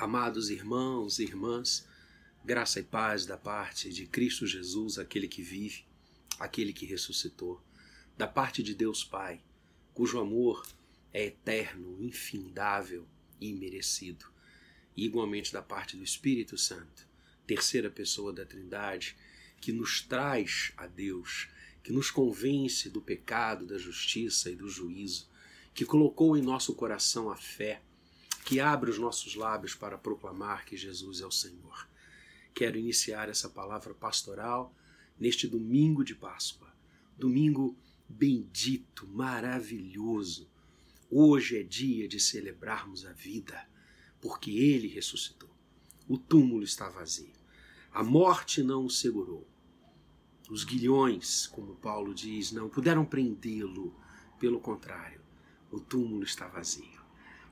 Amados irmãos e irmãs, graça e paz da parte de Cristo Jesus, aquele que vive, aquele que ressuscitou, da parte de Deus Pai, cujo amor é eterno, infindável e imerecido, e igualmente da parte do Espírito Santo, terceira pessoa da Trindade, que nos traz a Deus, que nos convence do pecado, da justiça e do juízo, que colocou em nosso coração a fé que abre os nossos lábios para proclamar que Jesus é o Senhor. Quero iniciar essa palavra pastoral neste domingo de Páscoa, domingo bendito, maravilhoso. Hoje é dia de celebrarmos a vida, porque ele ressuscitou. O túmulo está vazio. A morte não o segurou. Os guilhões, como Paulo diz, não puderam prendê-lo. Pelo contrário, o túmulo está vazio.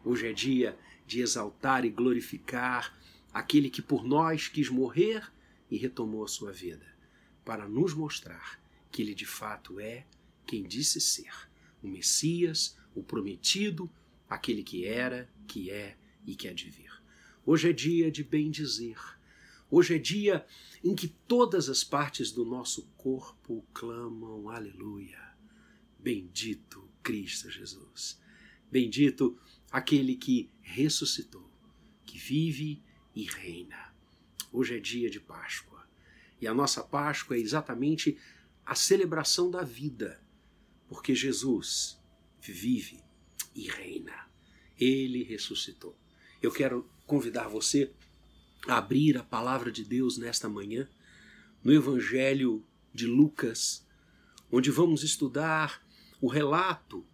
Hoje é dia de exaltar e glorificar aquele que por nós quis morrer e retomou a sua vida, para nos mostrar que ele de fato é quem disse ser, o Messias, o prometido, aquele que era, que é e que há de vir. Hoje é dia de bem dizer. Hoje é dia em que todas as partes do nosso corpo clamam aleluia. Bendito Cristo Jesus. Bendito aquele que ressuscitou, que vive e reina. Hoje é dia de Páscoa. E a nossa Páscoa é exatamente a celebração da vida, porque Jesus vive e reina. Ele ressuscitou. Eu quero convidar você a abrir a palavra de Deus nesta manhã, no Evangelho de Lucas, onde vamos estudar o relato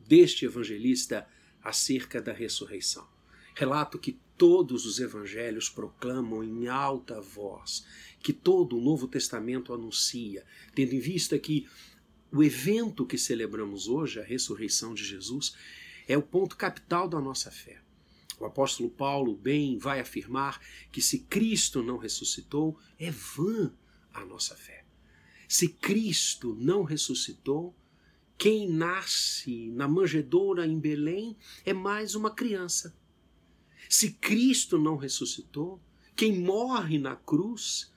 deste evangelista acerca da ressurreição. Relato que todos os evangelhos proclamam em alta voz, que todo o Novo Testamento anuncia, tendo em vista que o evento que celebramos hoje, a ressurreição de Jesus, é o ponto capital da nossa fé. O apóstolo Paulo bem vai afirmar que se Cristo não ressuscitou, é vã a nossa fé. Se Cristo não ressuscitou, quem nasce na manjedoura em Belém é mais uma criança. Se Cristo não ressuscitou, quem morre na cruz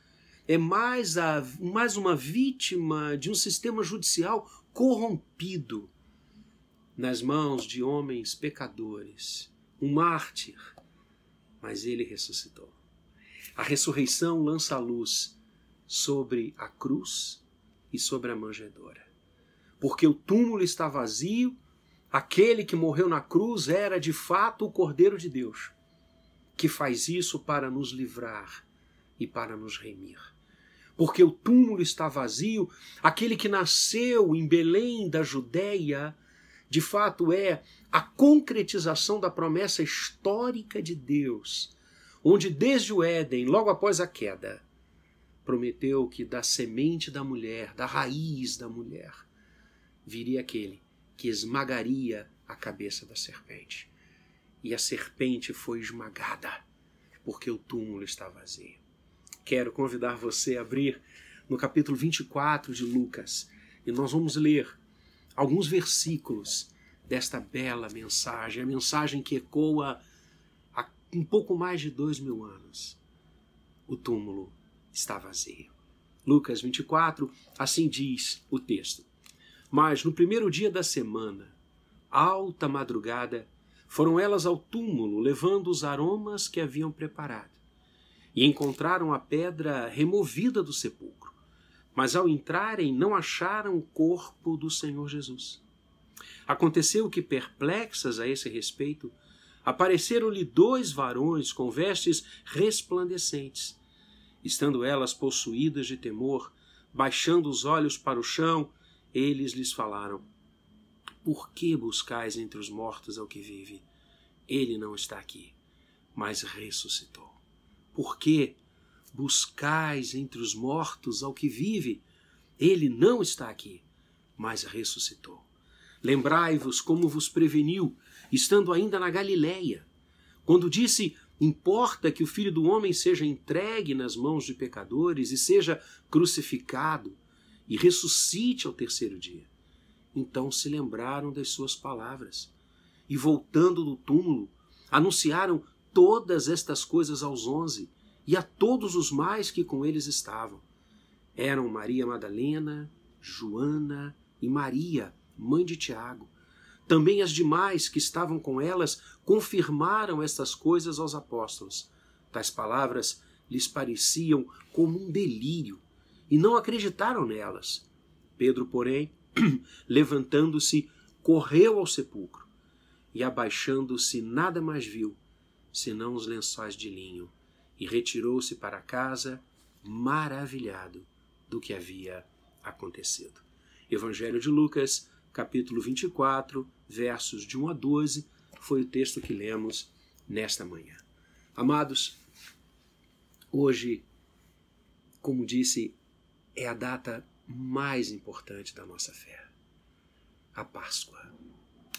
é mais, a, mais uma vítima de um sistema judicial corrompido nas mãos de homens pecadores, um mártir, mas ele ressuscitou. A ressurreição lança a luz sobre a cruz e sobre a manjedoura porque o túmulo está vazio, aquele que morreu na cruz era de fato o Cordeiro de Deus, que faz isso para nos livrar e para nos remir. Porque o túmulo está vazio, aquele que nasceu em Belém da Judéia, de fato é a concretização da promessa histórica de Deus, onde desde o Éden, logo após a queda, prometeu que da semente da mulher, da raiz da mulher, viria aquele que esmagaria a cabeça da serpente. E a serpente foi esmagada, porque o túmulo está vazio. Quero convidar você a abrir no capítulo 24 de Lucas, e nós vamos ler alguns versículos desta bela mensagem, a mensagem que ecoa há um pouco mais de dois mil anos. O túmulo está vazio. Lucas 24, assim diz o texto. Mas no primeiro dia da semana, alta madrugada, foram elas ao túmulo levando os aromas que haviam preparado. E encontraram a pedra removida do sepulcro. Mas ao entrarem, não acharam o corpo do Senhor Jesus. Aconteceu que, perplexas a esse respeito, apareceram-lhe dois varões com vestes resplandecentes. Estando elas possuídas de temor, baixando os olhos para o chão, eles lhes falaram: Por que buscais entre os mortos ao que vive? Ele não está aqui, mas ressuscitou. Por que buscais entre os mortos ao que vive? Ele não está aqui, mas ressuscitou. Lembrai-vos como vos preveniu, estando ainda na Galiléia, quando disse: Importa que o filho do homem seja entregue nas mãos de pecadores e seja crucificado e ressuscite ao terceiro dia. Então se lembraram das suas palavras e, voltando do túmulo, anunciaram todas estas coisas aos onze e a todos os mais que com eles estavam. Eram Maria Madalena, Joana e Maria, mãe de Tiago. Também as demais que estavam com elas confirmaram estas coisas aos apóstolos. Tais palavras lhes pareciam como um delírio e não acreditaram nelas. Pedro, porém, levantando-se, correu ao sepulcro e, abaixando-se, nada mais viu senão os lençóis de linho e retirou-se para casa, maravilhado do que havia acontecido. Evangelho de Lucas, capítulo 24, versos de 1 a 12, foi o texto que lemos nesta manhã. Amados, hoje, como disse, é a data mais importante da nossa fé. A Páscoa.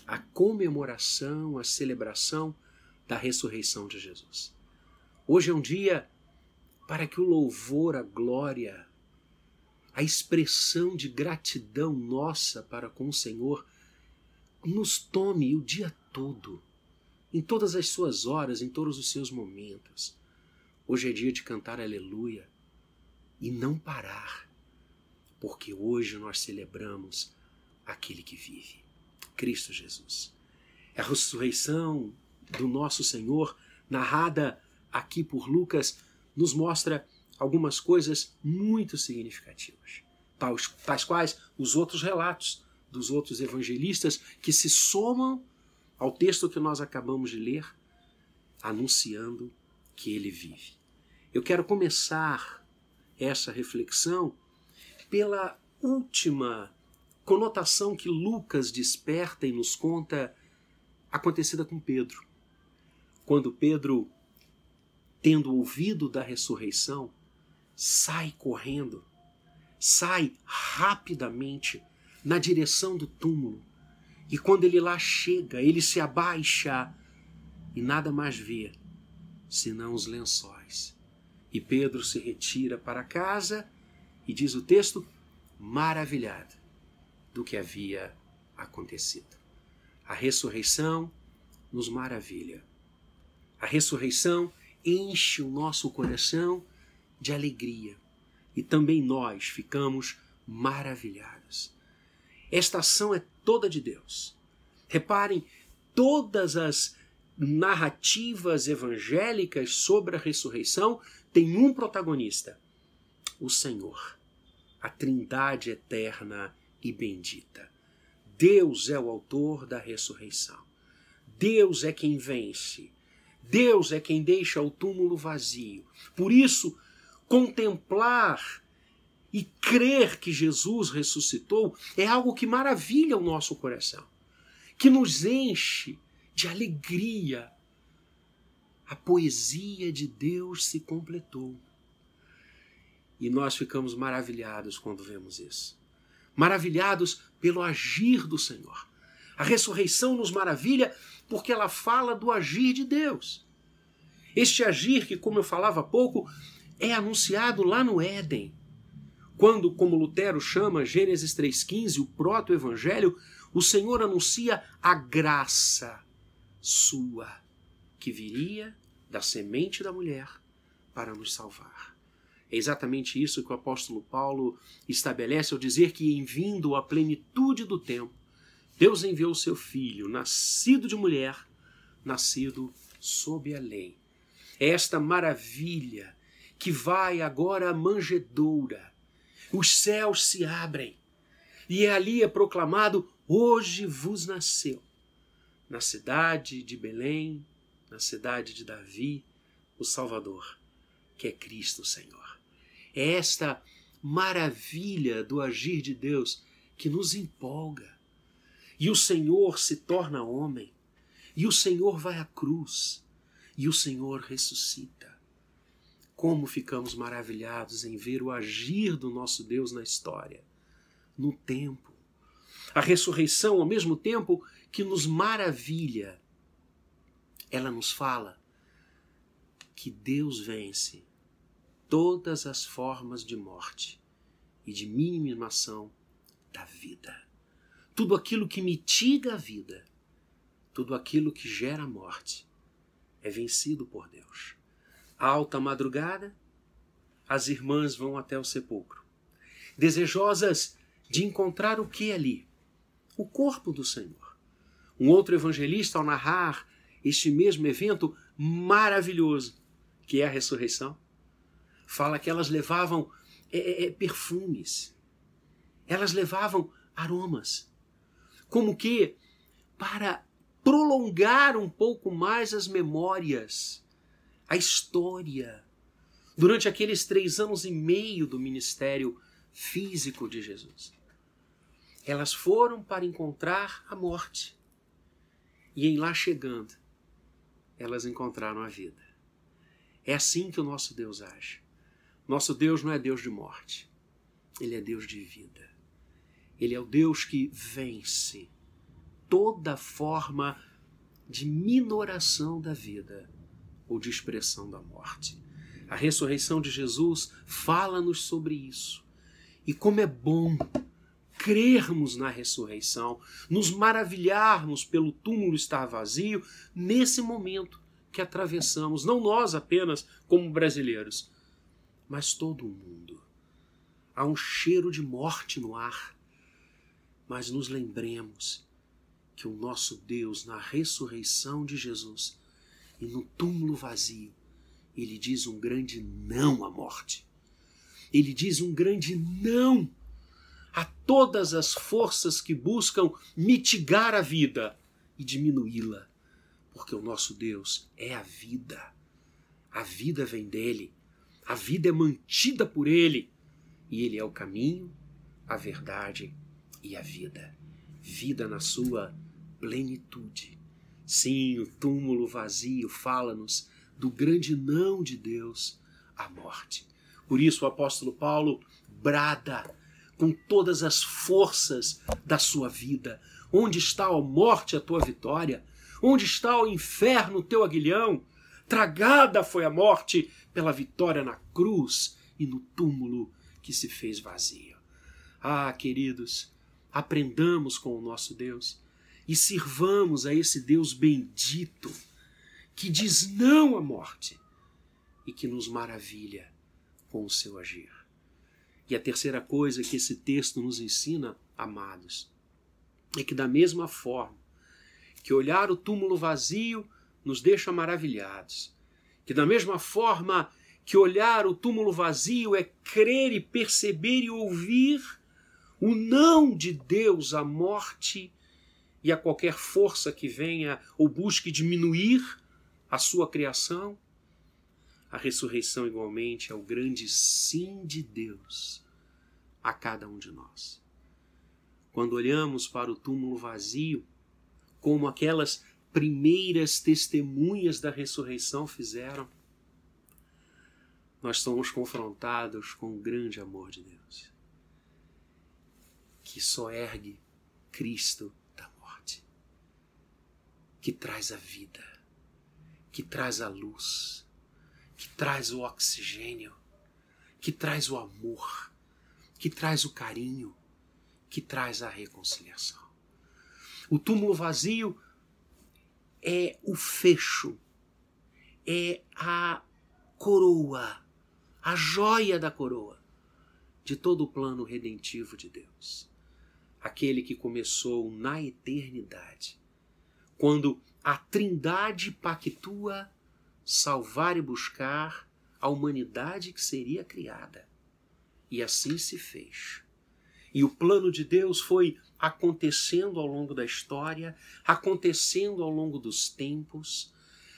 A comemoração, a celebração da ressurreição de Jesus. Hoje é um dia para que o louvor, a glória, a expressão de gratidão nossa para com o Senhor nos tome o dia todo, em todas as suas horas, em todos os seus momentos. Hoje é dia de cantar aleluia e não parar, porque hoje nós celebramos aquele que vive, Cristo Jesus. É a ressurreição do nosso Senhor, narrada aqui por Lucas, nos mostra algumas coisas muito significativas, tais, quais os outros relatos dos outros evangelistas que se somam ao texto que nós acabamos de ler, anunciando que ele vive. Eu quero começar essa reflexão pela última conotação que Lucas desperta e nos conta acontecida com Pedro. Quando Pedro, tendo ouvido da ressurreição, sai correndo, sai rapidamente na direção do túmulo. E quando ele lá chega, ele se abaixa e nada mais vê senão os lençóis. E Pedro se retira para casa e diz o texto, maravilhado do que havia acontecido. A ressurreição nos maravilha. A ressurreição enche o nosso coração de alegria e também nós ficamos maravilhados. Esta ação é toda de Deus. Reparem, todas as narrativas evangélicas sobre a ressurreição têm um protagonista: o Senhor, a Trindade eterna e bendita. Deus é o autor da ressurreição. Deus é quem vence. Deus é quem deixa o túmulo vazio. Por isso, contemplar e crer que Jesus ressuscitou é algo que maravilha o nosso coração, que nos enche de alegria. A poesia de Deus se completou. E nós ficamos maravilhados quando vemos isso. Maravilhados pelo agir do Senhor. A ressurreição nos maravilha porque ela fala do agir de Deus. Este agir que, como eu falava há pouco, é anunciado lá no Éden quando, como Lutero chama Gênesis 3,15, o proto-evangelho, o Senhor anuncia a graça sua, que viria da semente da mulher para nos salvar. É exatamente isso que o apóstolo Paulo estabelece ao dizer que, em vindo à plenitude do tempo, Deus enviou o seu filho, nascido de mulher, nascido sob a lei. É esta maravilha que vai agora à manjedoura os céus se abrem e ali é proclamado: Hoje vos nasceu, na cidade de Belém, na cidade de Davi, o Salvador, que é Cristo Senhor. É esta maravilha do agir de Deus que nos empolga. E o Senhor se torna homem, e o Senhor vai à cruz, e o Senhor ressuscita. Como ficamos maravilhados em ver o agir do nosso Deus na história, no tempo. A ressurreição, ao mesmo tempo que nos maravilha, ela nos fala que Deus vence todas as formas de morte e de minimização da vida. Tudo aquilo que mitiga a vida, tudo aquilo que gera morte, é vencido por Deus. Alta madrugada, as irmãs vão até o sepulcro, desejosas de encontrar o que ali? O corpo do Senhor. Um outro evangelista, ao narrar este mesmo evento maravilhoso, que é a ressurreição, fala que elas levavam é, é, é perfumes, elas levavam aromas, como que para prolongar um pouco mais as memórias, a história, durante aqueles três anos e meio do ministério físico de Jesus. Elas foram para encontrar a morte. E em lá chegando, elas encontraram a vida. É assim que o nosso Deus age. Nosso Deus não é Deus de morte, ele é Deus de vida. Ele é o Deus que vence toda forma de minoração da vida ou de expressão da morte. A ressurreição de Jesus fala-nos sobre isso. E como é bom crermos na ressurreição, nos maravilharmos pelo túmulo estar vazio nesse momento que atravessamos, não nós apenas como brasileiros, mas todo o mundo. Há um cheiro de morte no ar, mas nos lembremos que o nosso Deus, na ressurreição de Jesus e no túmulo vazio, ele diz um grande não à morte. Ele diz um grande não a todas as forças que buscam mitigar a vida e diminuí-la, porque o nosso Deus é a vida. A vida vem dele, a vida é mantida por ele, e ele é o caminho, a verdade e a vida. Vida na sua plenitude. Sim, o túmulo vazio fala-nos do grande não de Deus à morte. Por isso o apóstolo Paulo brada com todas as forças da sua vida: Onde está a morte a tua vitória? Onde está o inferno o teu aguilhão? Tragada foi a morte pela vitória na cruz e no túmulo que se fez vazio. Ah, queridos, aprendamos com o nosso Deus e sirvamos a esse Deus bendito que diz não à morte e que nos maravilha com o seu agir. E a terceira coisa que esse texto nos ensina, amados, é que da mesma forma que olhar o túmulo vazio nos deixa maravilhados, que da mesma forma que olhar o túmulo vazio é crer e perceber e ouvir o não de Deus à morte e a qualquer força que venha ou busque diminuir a sua criação, a ressurreição igualmente é o grande sim de Deus a cada um de nós. Quando olhamos para o túmulo vazio, como aquelas primeiras testemunhas da ressurreição fizeram, nós somos confrontados com o grande amor de Deus, que só ergue Cristo que traz a vida, que traz a luz, que traz o oxigênio, que traz o amor, que traz o carinho, que traz a reconciliação. O túmulo vazio é o fecho, é a coroa, a joia da coroa de todo o plano redentivo de Deus. Aquele que começou na eternidade quando a Trindade pactua salvar e buscar a humanidade que seria criada. E assim se fez. E o plano de Deus foi acontecendo ao longo da história, acontecendo ao longo dos tempos,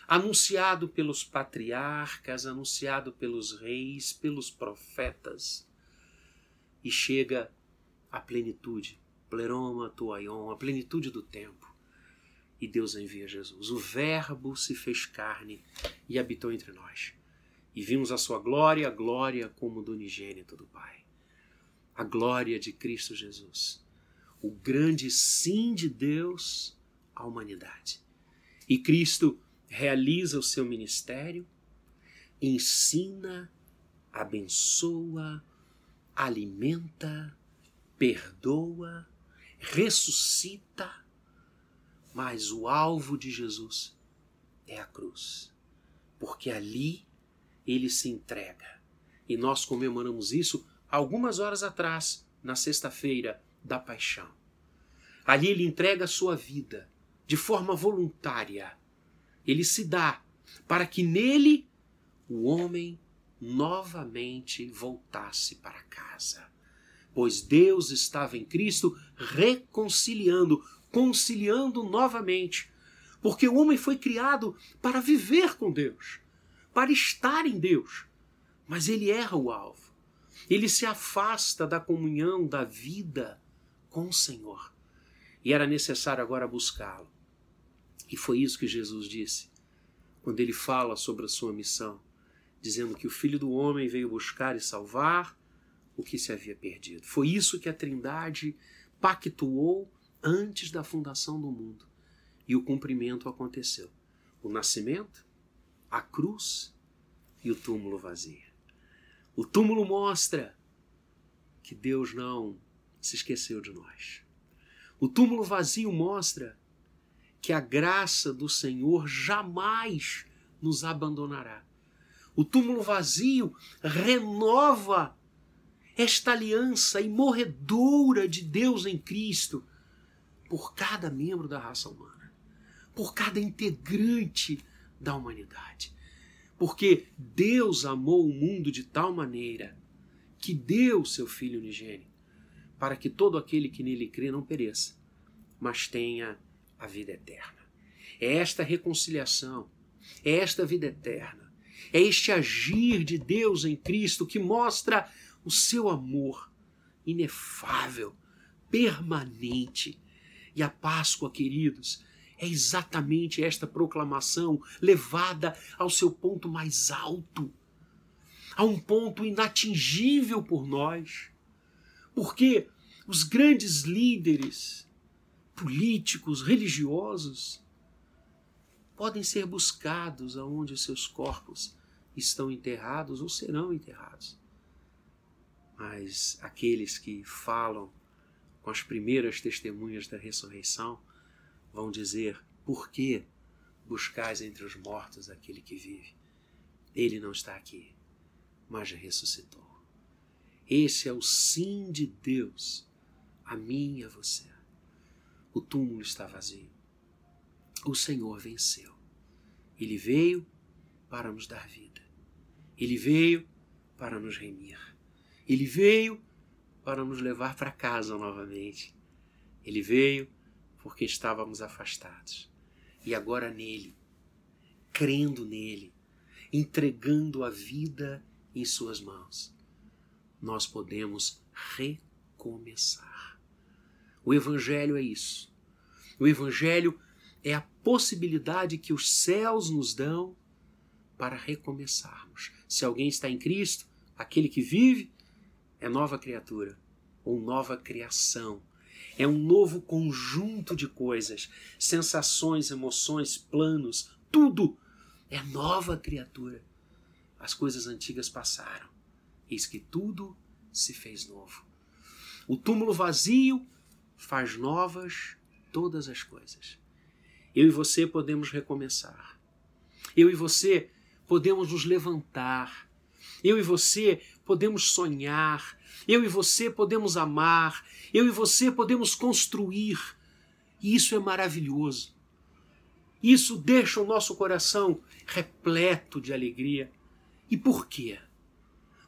anunciado pelos patriarcas, anunciado pelos reis, pelos profetas, e chega à plenitude, pleroma tuaion, a plenitude do tempo e Deus envia Jesus. O Verbo se fez carne e habitou entre nós. E vimos a sua glória, a glória como do unigênito do Pai. A glória de Cristo Jesus. O grande sim de Deus à humanidade. E Cristo realiza o seu ministério, ensina, abençoa, alimenta, perdoa, ressuscita mas o alvo de Jesus é a cruz. porque ali ele se entrega. E nós comemoramos isso algumas horas atrás, na sexta-feira da paixão. Ali ele entrega a sua vida de forma voluntária. Ele se dá para que nele o homem novamente voltasse para casa. Pois Deus estava em Cristo reconciliando, conciliando novamente. Porque o homem foi criado para viver com Deus, para estar em Deus. Mas ele erra o alvo. Ele se afasta da comunhão, da vida com o Senhor. E era necessário agora buscá-lo. E foi isso que Jesus disse quando ele fala sobre a sua missão, dizendo que o Filho do Homem veio buscar e salvar o que se havia perdido. Foi isso que a Trindade pactuou antes da fundação do mundo. E o cumprimento aconteceu. O nascimento, a cruz e o túmulo vazio. O túmulo mostra que Deus não se esqueceu de nós. O túmulo vazio mostra que a graça do Senhor jamais nos abandonará. O túmulo vazio renova esta aliança imorredoura de Deus em Cristo por cada membro da raça humana, por cada integrante da humanidade. Porque Deus amou o mundo de tal maneira que deu seu Filho unigênito, para que todo aquele que nele crê não pereça, mas tenha a vida eterna. É esta reconciliação, é esta vida eterna, é este agir de Deus em Cristo que mostra o seu amor inefável, permanente. E a Páscoa, queridos, é exatamente esta proclamação levada ao seu ponto mais alto, a um ponto inatingível por nós. Porque os grandes líderes políticos, religiosos, podem ser buscados aonde os seus corpos estão enterrados ou serão enterrados. Mas aqueles que falam com as primeiras testemunhas da ressurreição vão dizer: por que buscais entre os mortos aquele que vive? Ele não está aqui, mas ressuscitou. Esse é o sim de Deus a mim e a você. O túmulo está vazio. O Senhor venceu. Ele veio para nos dar vida. Ele veio para nos remir. Ele veio para nos levar para casa novamente. Ele veio porque estávamos afastados. E agora nele, crendo nele, entregando a vida em Suas mãos, nós podemos recomeçar. O Evangelho é isso. O Evangelho é a possibilidade que os céus nos dão para recomeçarmos. Se alguém está em Cristo, aquele que vive é nova criatura ou nova criação. É um novo conjunto de coisas, sensações, emoções, planos, tudo é nova criatura. As coisas antigas passaram, eis que tudo se fez novo. O túmulo vazio faz novas todas as coisas. Eu e você podemos recomeçar. Eu e você podemos nos levantar. Eu e você podemos sonhar. Eu e você podemos amar. Eu e você podemos construir. E isso é maravilhoso. Isso deixa o nosso coração repleto de alegria. E por quê?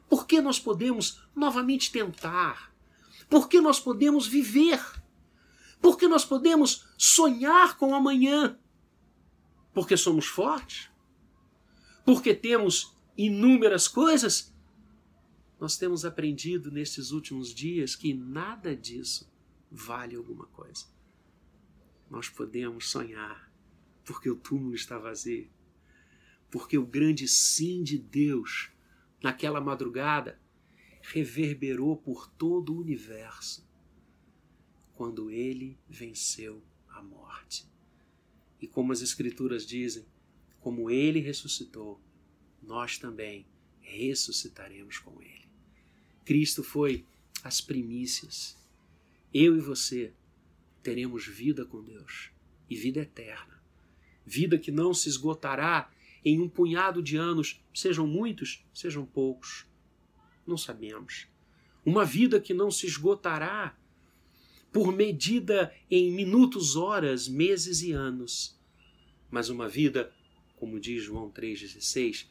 Porque nós podemos novamente tentar. Porque nós podemos viver porque nós podemos sonhar com amanhã. Porque somos fortes. Porque temos inúmeras coisas. Nós temos aprendido nesses últimos dias que nada disso vale alguma coisa. Nós podemos sonhar porque o túmulo está vazio. Porque o grande sim de Deus naquela madrugada reverberou por todo o universo quando ele venceu a morte. E como as Escrituras dizem, como ele ressuscitou, nós também ressuscitaremos com ele. Cristo foi as primícias. Eu e você teremos vida com Deus e vida eterna. Vida que não se esgotará em um punhado de anos, sejam muitos, sejam poucos. Não sabemos. Uma vida que não se esgotará por medida em minutos, horas, meses e anos, mas uma vida, como diz João 3,16,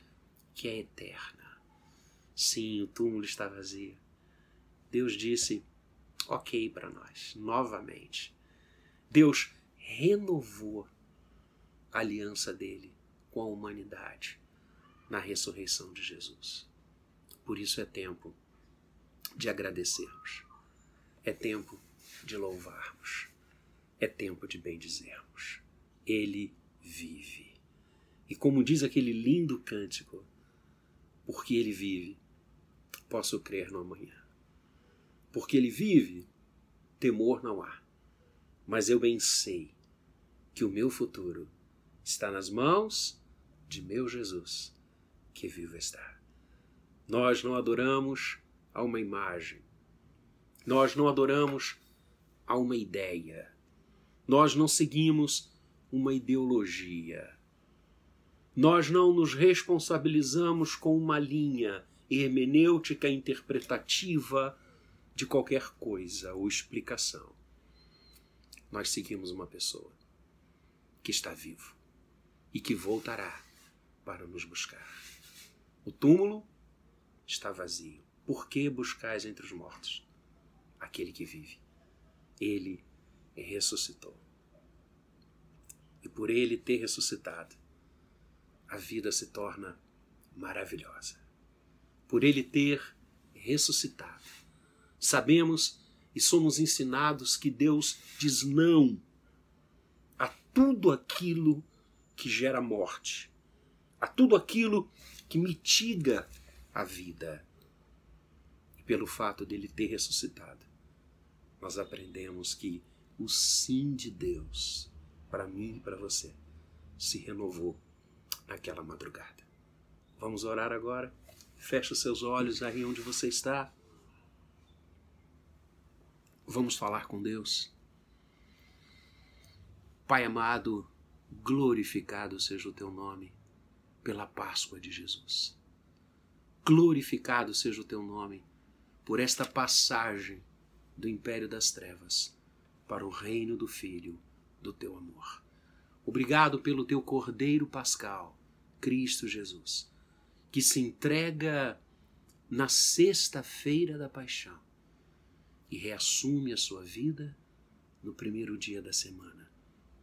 que é eterna. Sim, o túmulo está vazio. Deus disse ok para nós, novamente. Deus renovou a aliança dele com a humanidade na ressurreição de Jesus. Por isso é tempo de agradecermos. É tempo de louvarmos. É tempo de bendizermos. Ele vive. E como diz aquele lindo cântico, porque ele vive, posso crer no amanhã. Porque ele vive, temor não há. Mas eu bem sei que o meu futuro está nas mãos de meu Jesus, que vivo está. Nós não adoramos a uma imagem. Nós não adoramos a uma ideia. Nós não seguimos uma ideologia. Nós não nos responsabilizamos com uma linha hermenêutica interpretativa de qualquer coisa ou explicação. Nós seguimos uma pessoa que está vivo e que voltará para nos buscar. O túmulo está vazio. Por que buscais entre os mortos aquele que vive? ele ressuscitou. E por ele ter ressuscitado, a vida se torna maravilhosa. Por ele ter ressuscitado, sabemos e somos ensinados que Deus diz não a tudo aquilo que gera morte, a tudo aquilo que mitiga a vida. E pelo fato dele ter ressuscitado, nós aprendemos que o sim de Deus para mim e para você se renovou naquela madrugada. Vamos orar agora? Feche os seus olhos aí onde você está. Vamos falar com Deus. Pai amado, glorificado seja o teu nome pela Páscoa de Jesus. Glorificado seja o teu nome por esta passagem do império das trevas para o reino do Filho do teu amor. Obrigado pelo teu Cordeiro Pascal, Cristo Jesus, que se entrega na sexta-feira da paixão e reassume a sua vida no primeiro dia da semana,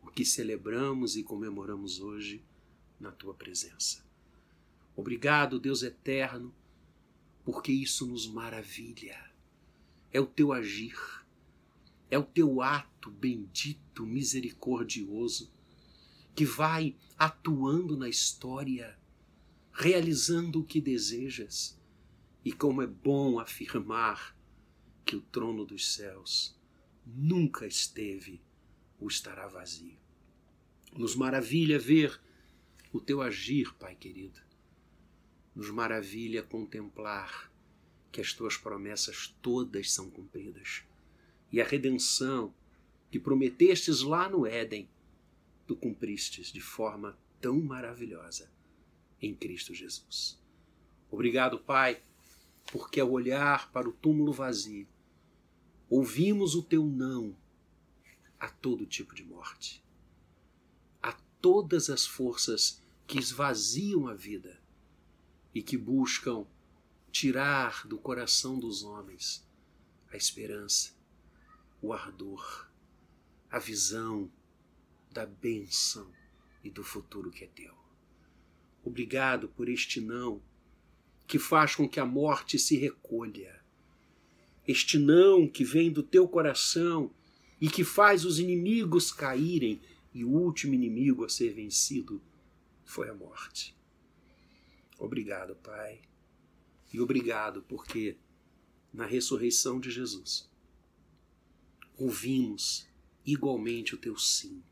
o que celebramos e comemoramos hoje na tua presença. Obrigado, Deus eterno, porque isso nos maravilha é o teu agir, é o teu ato bendito, misericordioso, que vai atuando na história, realizando o que desejas. E como é bom afirmar que o trono dos céus nunca esteve ou estará vazio. Nos maravilha ver o teu agir, Pai querido. Nos maravilha contemplar que as tuas promessas todas são cumpridas. E a redenção que prometestes lá no Éden, tu cumpristes de forma tão maravilhosa em Cristo Jesus. Obrigado, Pai, porque ao olhar para o túmulo vazio, ouvimos o teu não a todo tipo de morte, a todas as forças que esvaziam a vida e que buscam tirar do coração dos homens a esperança, o ardor, a visão da bênção e do futuro que é teu. Obrigado por este não que faz com que a morte se recolha. Este não que vem do teu coração e que faz os inimigos caírem, e o último inimigo a ser vencido foi a morte. Obrigado, Pai e obrigado, porque na ressurreição de Jesus ouvimos igualmente o teu sim.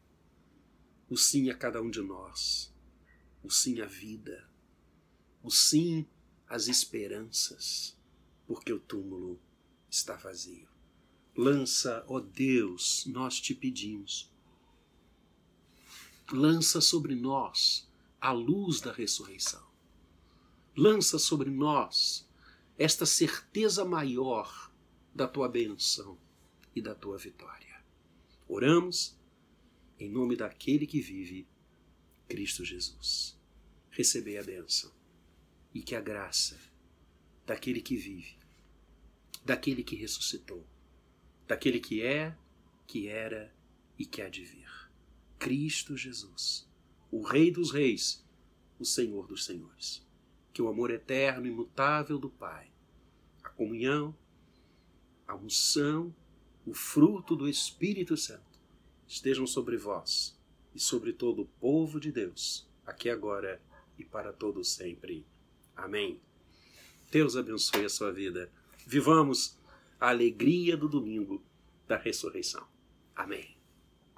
O sim a cada um de nós, o sim à vida, o sim às esperanças, porque o túmulo está vazio. Lança, ó Deus, nós te pedimos. Lança sobre nós a luz da ressurreição. Lança sobre nós esta certeza maior da tua benção e da tua vitória. Oramos em nome daquele que vive, Cristo Jesus. Recebei a benção e que a graça daquele que vive, daquele que ressuscitou, daquele que é, que era e que há de vir. Cristo Jesus, o Rei dos Reis, o Senhor dos Senhores. Que o amor eterno e imutável do Pai, a comunhão, a unção, o fruto do Espírito Santo estejam sobre vós e sobre todo o povo de Deus, aqui agora e para todo sempre. Amém. Deus abençoe a sua vida. Vivamos a alegria do domingo da ressurreição. Amém.